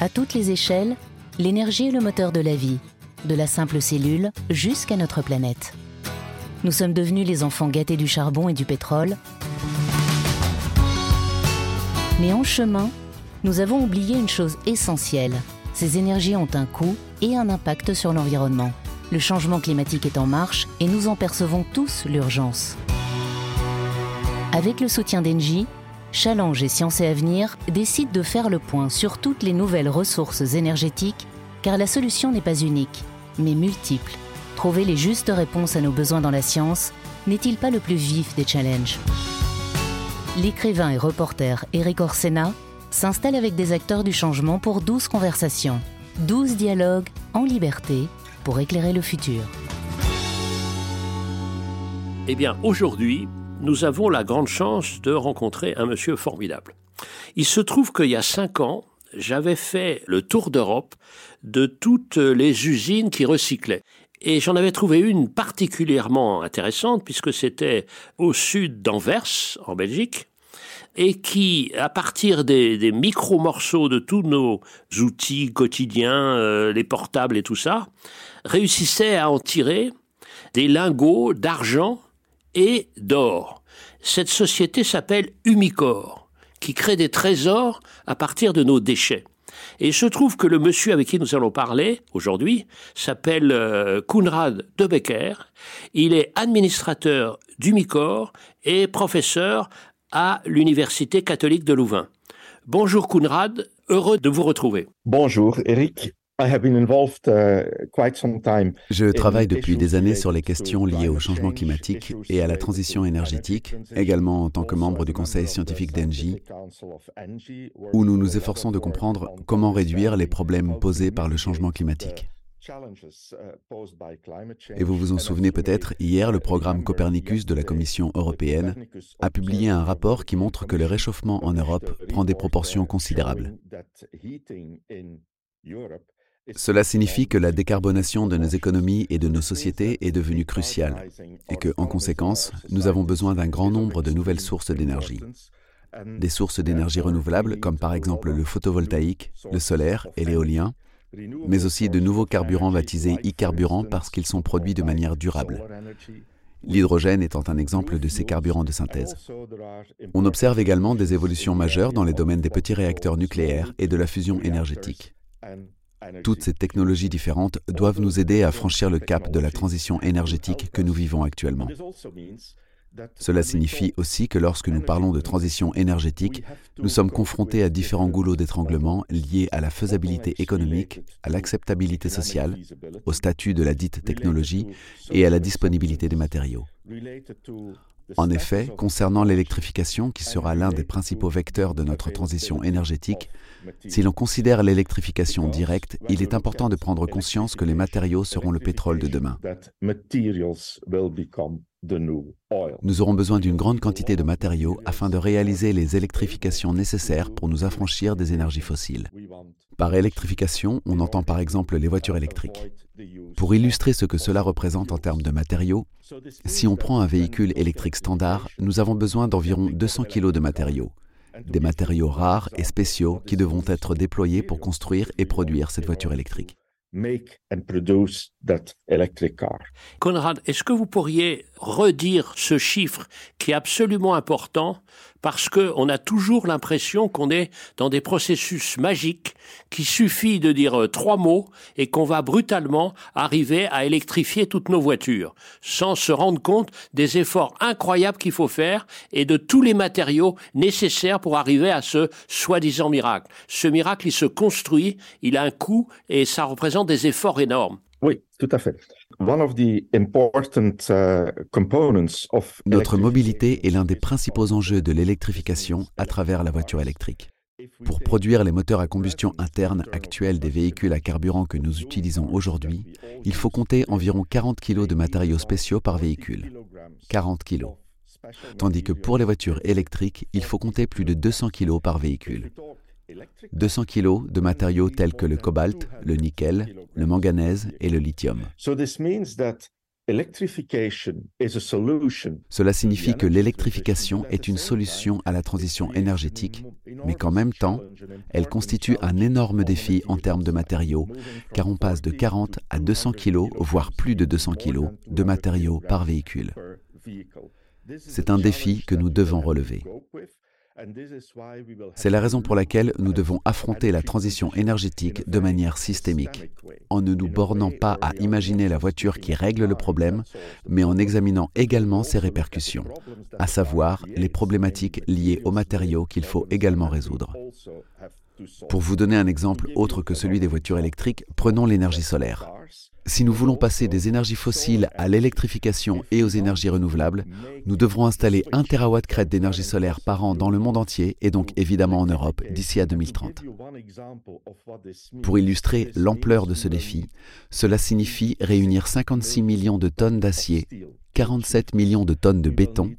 À toutes les échelles, l'énergie est le moteur de la vie, de la simple cellule jusqu'à notre planète. Nous sommes devenus les enfants gâtés du charbon et du pétrole. Mais en chemin, nous avons oublié une chose essentielle. Ces énergies ont un coût et un impact sur l'environnement. Le changement climatique est en marche et nous en percevons tous l'urgence. Avec le soutien d'Engie, Challenge et Sciences et Avenir décident de faire le point sur toutes les nouvelles ressources énergétiques, car la solution n'est pas unique, mais multiple. Trouver les justes réponses à nos besoins dans la science n'est-il pas le plus vif des challenges? L'écrivain et reporter Eric Orsena s'installe avec des acteurs du changement pour 12 conversations, 12 dialogues en liberté pour éclairer le futur. Eh bien, aujourd'hui, nous avons la grande chance de rencontrer un monsieur formidable. Il se trouve qu'il y a cinq ans, j'avais fait le tour d'Europe de toutes les usines qui recyclaient. Et j'en avais trouvé une particulièrement intéressante puisque c'était au sud d'Anvers, en Belgique, et qui, à partir des, micro-morceaux de tous nos outils quotidiens, euh, les portables et tout ça, réussissait à en tirer des lingots d'argent et d'or. Cette société s'appelle Humicor, qui crée des trésors à partir de nos déchets. Et il se trouve que le monsieur avec qui nous allons parler aujourd'hui s'appelle euh, Kunrad de Becker. Il est administrateur d'Umicor et professeur à l'Université catholique de Louvain. Bonjour Kunrad, heureux de vous retrouver. Bonjour Eric. Uh, Je travaille depuis des années sur les questions liées au changement climatique et à la transition énergétique, également en tant que membre du conseil scientifique d'Engie, où nous nous efforçons de comprendre comment réduire les problèmes posés par le changement climatique. Et vous vous en souvenez peut-être, hier, le programme Copernicus de la Commission européenne a publié un rapport qui montre que le réchauffement en Europe prend des proportions considérables. Cela signifie que la décarbonation de nos économies et de nos sociétés est devenue cruciale et que, en conséquence, nous avons besoin d'un grand nombre de nouvelles sources d'énergie. Des sources d'énergie renouvelables comme par exemple le photovoltaïque, le solaire et l'éolien, mais aussi de nouveaux carburants baptisés e-carburants parce qu'ils sont produits de manière durable. L'hydrogène étant un exemple de ces carburants de synthèse. On observe également des évolutions majeures dans les domaines des petits réacteurs nucléaires et de la fusion énergétique. Toutes ces technologies différentes doivent nous aider à franchir le cap de la transition énergétique que nous vivons actuellement. Cela signifie aussi que lorsque nous parlons de transition énergétique, nous sommes confrontés à différents goulots d'étranglement liés à la faisabilité économique, à l'acceptabilité sociale, au statut de la dite technologie et à la disponibilité des matériaux. En effet, concernant l'électrification, qui sera l'un des principaux vecteurs de notre transition énergétique, si l'on considère l'électrification directe, il est important de prendre conscience que les matériaux seront le pétrole de demain. Nous aurons besoin d'une grande quantité de matériaux afin de réaliser les électrifications nécessaires pour nous affranchir des énergies fossiles. Par électrification, on entend par exemple les voitures électriques. Pour illustrer ce que cela représente en termes de matériaux, si on prend un véhicule électrique standard, nous avons besoin d'environ 200 kg de matériaux des matériaux rares et spéciaux qui devront être déployés pour construire et produire cette voiture électrique. Conrad, est-ce que vous pourriez redire ce chiffre qui est absolument important parce qu'on a toujours l'impression qu'on est dans des processus magiques, qu'il suffit de dire euh, trois mots et qu'on va brutalement arriver à électrifier toutes nos voitures, sans se rendre compte des efforts incroyables qu'il faut faire et de tous les matériaux nécessaires pour arriver à ce soi-disant miracle. Ce miracle, il se construit, il a un coût et ça représente des efforts énormes. Oui, tout à fait. Uh, Notre mobilité est l'un des principaux enjeux de l'électrification à travers la voiture électrique. Pour produire les moteurs à combustion interne actuels des véhicules à carburant que nous utilisons aujourd'hui, il faut compter environ 40 kg de matériaux spéciaux par véhicule. 40 kg. Tandis que pour les voitures électriques, il faut compter plus de 200 kg par véhicule. 200 kg de matériaux tels que le cobalt, le nickel, le manganèse et le lithium. Cela signifie que l'électrification est une solution à la transition énergétique, mais qu'en même temps, elle constitue un énorme défi en termes de matériaux, car on passe de 40 à 200 kg, voire plus de 200 kg, de matériaux par véhicule. C'est un défi que nous devons relever. C'est la raison pour laquelle nous devons affronter la transition énergétique de manière systémique, en ne nous bornant pas à imaginer la voiture qui règle le problème, mais en examinant également ses répercussions, à savoir les problématiques liées aux matériaux qu'il faut également résoudre. Pour vous donner un exemple autre que celui des voitures électriques, prenons l'énergie solaire. Si nous voulons passer des énergies fossiles à l'électrification et aux énergies renouvelables, nous devrons installer 1 TWh d'énergie solaire par an dans le monde entier et donc évidemment en Europe d'ici à 2030. Pour illustrer l'ampleur de ce défi, cela signifie réunir 56 millions de tonnes d'acier, 47 millions de tonnes de béton,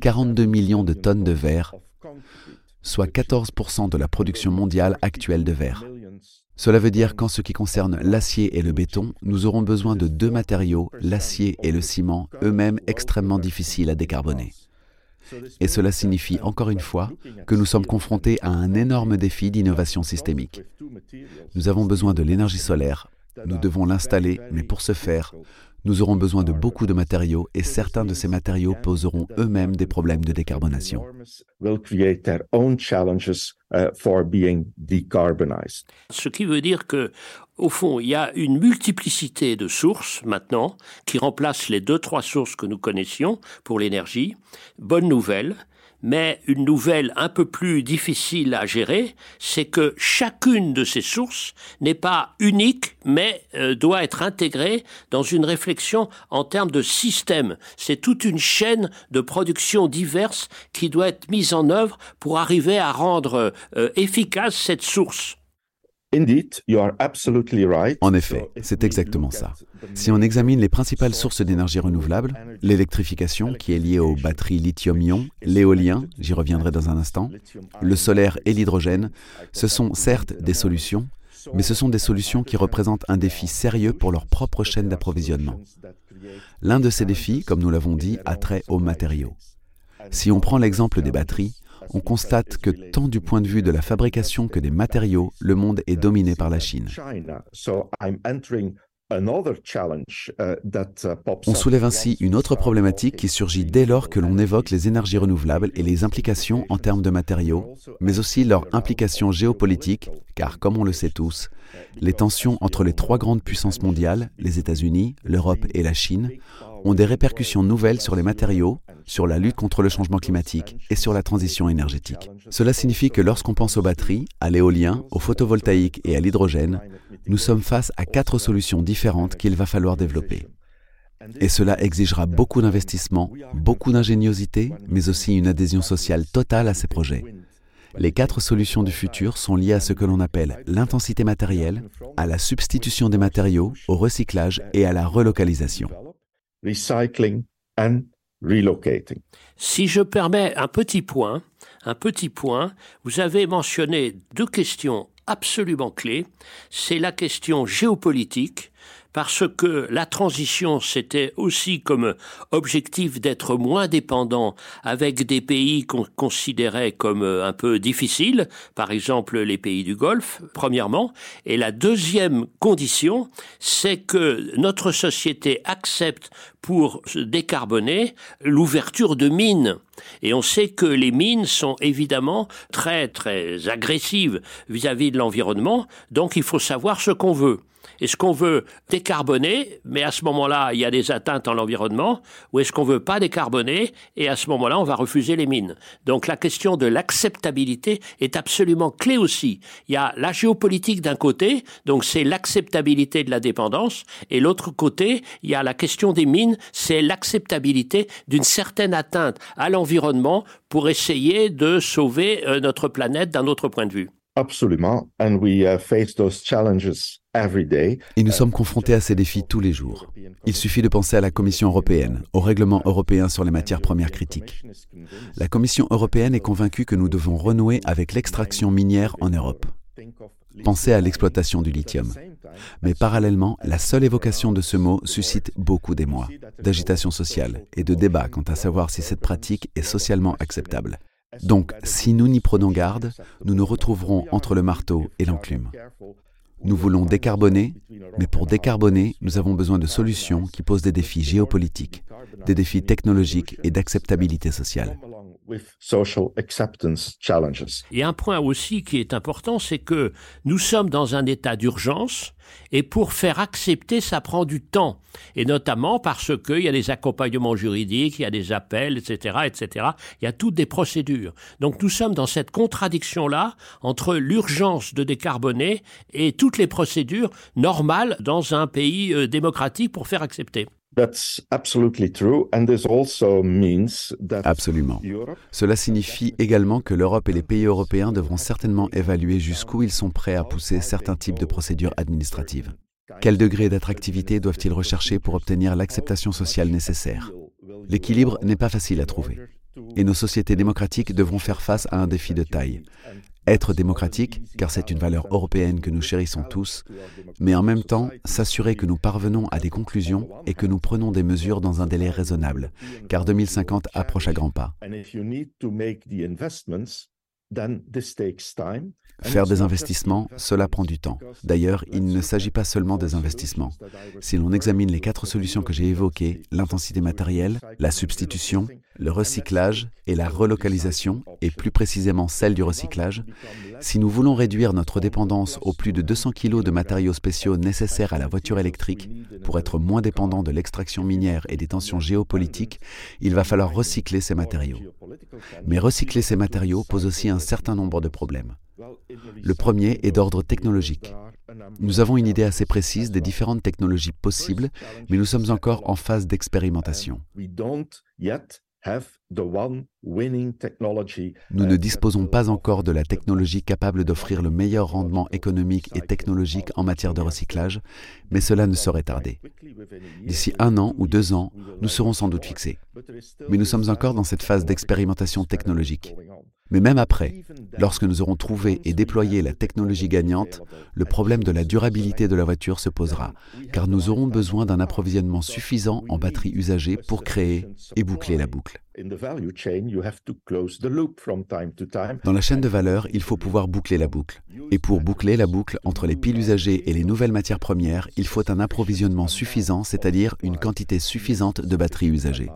42 millions de tonnes de verre, soit 14% de la production mondiale actuelle de verre. Cela veut dire qu'en ce qui concerne l'acier et le béton, nous aurons besoin de deux matériaux, l'acier et le ciment, eux-mêmes extrêmement difficiles à décarboner. Et cela signifie encore une fois que nous sommes confrontés à un énorme défi d'innovation systémique. Nous avons besoin de l'énergie solaire, nous devons l'installer, mais pour ce faire, nous aurons besoin de beaucoup de matériaux et certains de ces matériaux poseront eux-mêmes des problèmes de décarbonation. Ce qui veut dire que, au fond, il y a une multiplicité de sources maintenant qui remplacent les deux, trois sources que nous connaissions pour l'énergie. Bonne nouvelle. Mais une nouvelle un peu plus difficile à gérer, c'est que chacune de ces sources n'est pas unique, mais euh, doit être intégrée dans une réflexion en termes de système. C'est toute une chaîne de production diverses qui doit être mise en œuvre pour arriver à rendre euh, efficace cette source. En effet, c'est exactement ça. Si on examine les principales sources d'énergie renouvelable, l'électrification qui est liée aux batteries lithium-ion, l'éolien, j'y reviendrai dans un instant, le solaire et l'hydrogène, ce sont certes des solutions, mais ce sont des solutions qui représentent un défi sérieux pour leur propre chaîne d'approvisionnement. L'un de ces défis, comme nous l'avons dit, a trait aux matériaux. Si on prend l'exemple des batteries, on constate que tant du point de vue de la fabrication que des matériaux, le monde est dominé par la Chine. On soulève ainsi une autre problématique qui surgit dès lors que l'on évoque les énergies renouvelables et les implications en termes de matériaux, mais aussi leur implication géopolitique, car comme on le sait tous, les tensions entre les trois grandes puissances mondiales, les États-Unis, l'Europe et la Chine, ont des répercussions nouvelles sur les matériaux, sur la lutte contre le changement climatique et sur la transition énergétique. Cela signifie que lorsqu'on pense aux batteries, à l'éolien, au photovoltaïque et à l'hydrogène, nous sommes face à quatre solutions différentes qu'il va falloir développer. Et cela exigera beaucoup d'investissement, beaucoup d'ingéniosité, mais aussi une adhésion sociale totale à ces projets. Les quatre solutions du futur sont liées à ce que l'on appelle l'intensité matérielle, à la substitution des matériaux, au recyclage et à la relocalisation. Si je permets un petit point, un petit point, vous avez mentionné deux questions absolument clés. C'est la question géopolitique parce que la transition, c'était aussi comme objectif d'être moins dépendant avec des pays qu'on considérait comme un peu difficiles, par exemple les pays du Golfe, premièrement. Et la deuxième condition, c'est que notre société accepte pour se décarboner l'ouverture de mines. Et on sait que les mines sont évidemment très très agressives vis-à-vis -vis de l'environnement, donc il faut savoir ce qu'on veut. Est-ce qu'on veut décarboner, mais à ce moment-là, il y a des atteintes en l'environnement, ou est-ce qu'on veut pas décarboner, et à ce moment-là, on va refuser les mines Donc la question de l'acceptabilité est absolument clé aussi. Il y a la géopolitique d'un côté, donc c'est l'acceptabilité de la dépendance, et l'autre côté, il y a la question des mines, c'est l'acceptabilité d'une certaine atteinte à l'environnement pour essayer de sauver euh, notre planète d'un autre point de vue. Absolument. And we uh, face those challenges et nous sommes confrontés à ces défis tous les jours. Il suffit de penser à la Commission européenne, au règlement européen sur les matières premières critiques. La Commission européenne est convaincue que nous devons renouer avec l'extraction minière en Europe. Pensez à l'exploitation du lithium. Mais parallèlement, la seule évocation de ce mot suscite beaucoup d'émoi, d'agitation sociale et de débat quant à savoir si cette pratique est socialement acceptable. Donc, si nous n'y prenons garde, nous nous retrouverons entre le marteau et l'enclume. Nous voulons décarboner, mais pour décarboner, nous avons besoin de solutions qui posent des défis géopolitiques, des défis technologiques et d'acceptabilité sociale. Et un point aussi qui est important, c'est que nous sommes dans un état d'urgence et pour faire accepter, ça prend du temps. Et notamment parce qu'il y a des accompagnements juridiques, il y a des appels, etc., etc. Il y a toutes des procédures. Donc nous sommes dans cette contradiction-là entre l'urgence de décarboner et toutes les procédures normales dans un pays euh, démocratique pour faire accepter. Absolument. Cela signifie également que l'Europe et les pays européens devront certainement évaluer jusqu'où ils sont prêts à pousser certains types de procédures administratives. Quel degré d'attractivité doivent-ils rechercher pour obtenir l'acceptation sociale nécessaire? L'équilibre n'est pas facile à trouver. Et nos sociétés démocratiques devront faire face à un défi de taille être démocratique, car c'est une valeur européenne que nous chérissons tous, mais en même temps s'assurer que nous parvenons à des conclusions et que nous prenons des mesures dans un délai raisonnable, car 2050 approche à grands pas. Faire des investissements, cela prend du temps. D'ailleurs, il ne s'agit pas seulement des investissements. Si l'on examine les quatre solutions que j'ai évoquées, l'intensité matérielle, la substitution, le recyclage et la relocalisation, et plus précisément celle du recyclage, si nous voulons réduire notre dépendance aux plus de 200 kg de matériaux spéciaux nécessaires à la voiture électrique pour être moins dépendant de l'extraction minière et des tensions géopolitiques, il va falloir recycler ces matériaux. Mais recycler ces matériaux pose aussi un certain nombre de problèmes. Le premier est d'ordre technologique. Nous avons une idée assez précise des différentes technologies possibles, mais nous sommes encore en phase d'expérimentation. Nous ne disposons pas encore de la technologie capable d'offrir le meilleur rendement économique et technologique en matière de recyclage, mais cela ne saurait tarder. D'ici un an ou deux ans, nous serons sans doute fixés. Mais nous sommes encore dans cette phase d'expérimentation technologique. Mais même après, lorsque nous aurons trouvé et déployé la technologie gagnante, le problème de la durabilité de la voiture se posera, car nous aurons besoin d'un approvisionnement suffisant en batteries usagées pour créer et boucler la boucle. Dans la chaîne de valeur, il faut pouvoir boucler la boucle. Et pour boucler la boucle entre les piles usagées et les nouvelles matières premières, il faut un approvisionnement suffisant, c'est-à-dire une quantité suffisante de batteries usagées.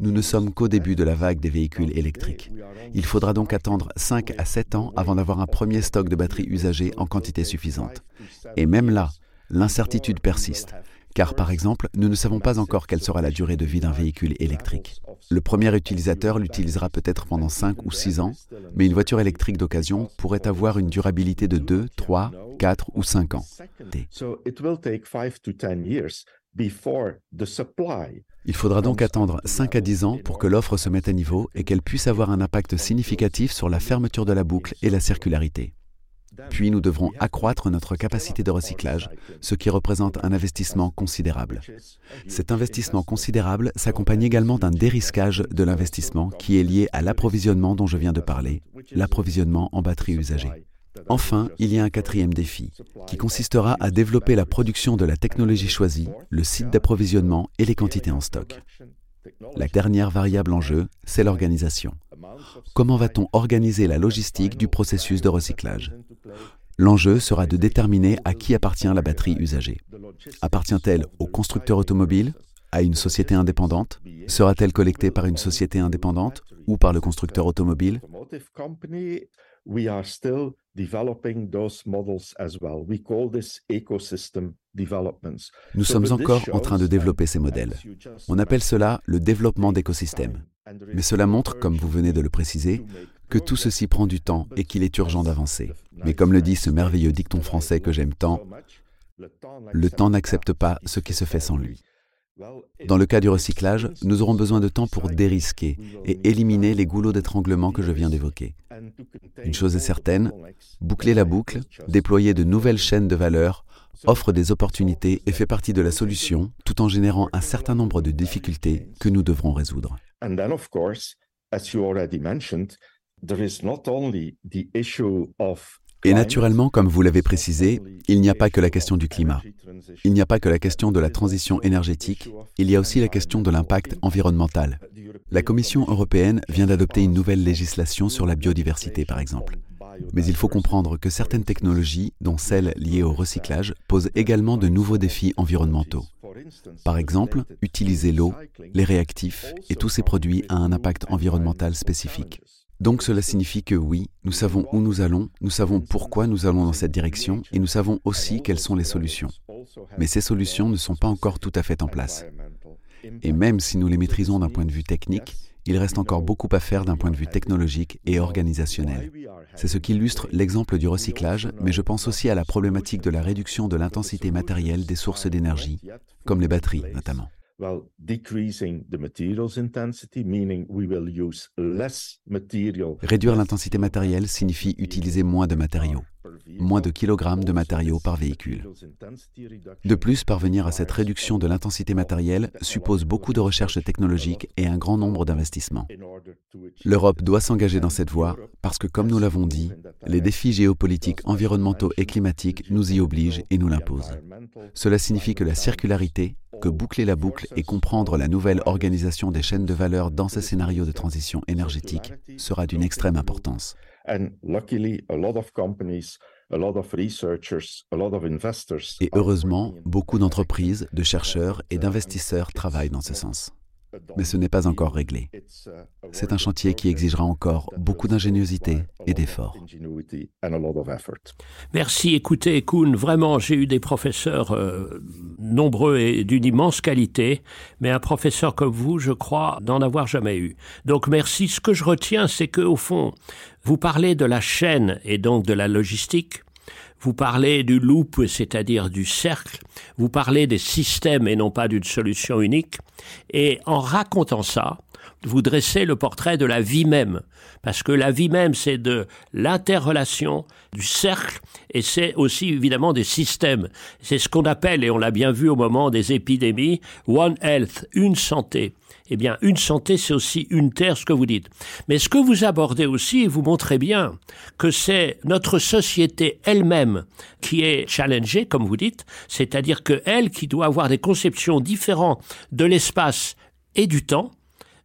Nous ne sommes qu'au début de la vague des véhicules électriques. Il faudra donc attendre 5 à 7 ans avant d'avoir un premier stock de batteries usagées en quantité suffisante. Et même là, l'incertitude persiste. Car par exemple, nous ne savons pas encore quelle sera la durée de vie d'un véhicule électrique. Le premier utilisateur l'utilisera peut-être pendant 5 ou 6 ans, mais une voiture électrique d'occasion pourrait avoir une durabilité de 2, 3, 4 ou 5 ans. Il faudra donc attendre 5 à 10 ans pour que l'offre se mette à niveau et qu'elle puisse avoir un impact significatif sur la fermeture de la boucle et la circularité. Puis nous devrons accroître notre capacité de recyclage, ce qui représente un investissement considérable. Cet investissement considérable s'accompagne également d'un dérisquage de l'investissement qui est lié à l'approvisionnement dont je viens de parler, l'approvisionnement en batteries usagées. Enfin, il y a un quatrième défi, qui consistera à développer la production de la technologie choisie, le site d'approvisionnement et les quantités en stock. La dernière variable en jeu, c'est l'organisation. Comment va-t-on organiser la logistique du processus de recyclage? L'enjeu sera de déterminer à qui appartient la batterie usagée. Appartient-elle au constructeur automobile, à une société indépendante? Sera-t-elle collectée par une société indépendante ou par le constructeur automobile? Nous sommes encore en train de développer ces modèles. On appelle cela le développement d'écosystèmes. Mais cela montre, comme vous venez de le préciser, que tout ceci prend du temps et qu'il est urgent d'avancer. Mais comme le dit ce merveilleux dicton français que j'aime tant, le temps n'accepte pas ce qui se fait sans lui. Dans le cas du recyclage, nous aurons besoin de temps pour dérisquer et éliminer les goulots d'étranglement que je viens d'évoquer. Une chose est certaine, boucler la boucle, déployer de nouvelles chaînes de valeur, offre des opportunités et fait partie de la solution tout en générant un certain nombre de difficultés que nous devrons résoudre. Et naturellement, comme vous l'avez précisé, il n'y a pas que la question du climat. Il n'y a pas que la question de la transition énergétique, il y a aussi la question de l'impact environnemental. La Commission européenne vient d'adopter une nouvelle législation sur la biodiversité, par exemple. Mais il faut comprendre que certaines technologies, dont celles liées au recyclage, posent également de nouveaux défis environnementaux. Par exemple, utiliser l'eau, les réactifs et tous ces produits a un impact environnemental spécifique. Donc cela signifie que oui, nous savons où nous allons, nous savons pourquoi nous allons dans cette direction et nous savons aussi quelles sont les solutions. Mais ces solutions ne sont pas encore tout à fait en place. Et même si nous les maîtrisons d'un point de vue technique, il reste encore beaucoup à faire d'un point de vue technologique et organisationnel. C'est ce qui illustre l'exemple du recyclage, mais je pense aussi à la problématique de la réduction de l'intensité matérielle des sources d'énergie, comme les batteries notamment. Réduire l'intensité matérielle signifie utiliser moins de matériaux moins de kilogrammes de matériaux par véhicule. De plus, parvenir à cette réduction de l'intensité matérielle suppose beaucoup de recherches technologiques et un grand nombre d'investissements. L'Europe doit s'engager dans cette voie parce que, comme nous l'avons dit, les défis géopolitiques, environnementaux et climatiques nous y obligent et nous l'imposent. Cela signifie que la circularité, que boucler la boucle et comprendre la nouvelle organisation des chaînes de valeur dans ces scénarios de transition énergétique sera d'une extrême importance. Et heureusement, beaucoup d'entreprises, de chercheurs et d'investisseurs travaillent dans ce sens mais ce n'est pas encore réglé. C'est un chantier qui exigera encore beaucoup d'ingéniosité et d'efforts. Merci. Écoutez, Kuhn, vraiment, j'ai eu des professeurs euh, nombreux et d'une immense qualité, mais un professeur comme vous, je crois, n'en avoir jamais eu. Donc merci. Ce que je retiens, c'est que au fond, vous parlez de la chaîne et donc de la logistique vous parlez du loop, c'est-à-dire du cercle, vous parlez des systèmes et non pas d'une solution unique, et en racontant ça, vous dressez le portrait de la vie même, parce que la vie même, c'est de l'interrelation, du cercle, et c'est aussi évidemment des systèmes. C'est ce qu'on appelle, et on l'a bien vu au moment des épidémies, One Health, une santé eh bien, une santé, c'est aussi une terre, ce que vous dites. Mais ce que vous abordez aussi, vous montrez bien que c'est notre société elle-même qui est challengée, comme vous dites, c'est-à-dire que elle qui doit avoir des conceptions différentes de l'espace et du temps,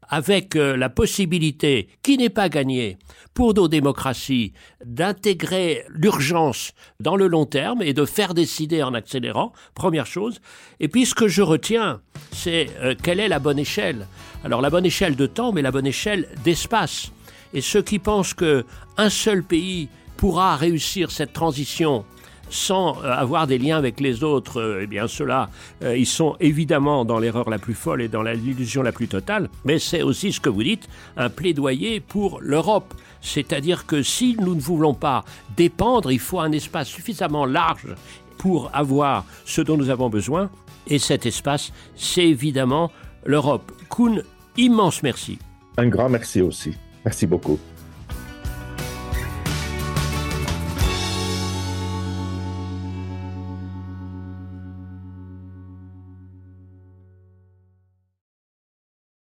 avec euh, la possibilité, qui n'est pas gagnée, pour nos démocraties, d'intégrer l'urgence dans le long terme et de faire décider en accélérant, première chose. Et puis ce que je retiens, c'est euh, quelle est la bonne échelle. Alors la bonne échelle de temps, mais la bonne échelle d'espace. Et ceux qui pensent qu'un seul pays pourra réussir cette transition sans euh, avoir des liens avec les autres, euh, eh bien ceux-là, euh, ils sont évidemment dans l'erreur la plus folle et dans l'illusion la plus totale, mais c'est aussi ce que vous dites, un plaidoyer pour l'Europe. C'est-à-dire que si nous ne voulons pas dépendre, il faut un espace suffisamment large pour avoir ce dont nous avons besoin, et cet espace, c'est évidemment l'Europe. Kuhn, immense merci. Un grand merci aussi. Merci beaucoup.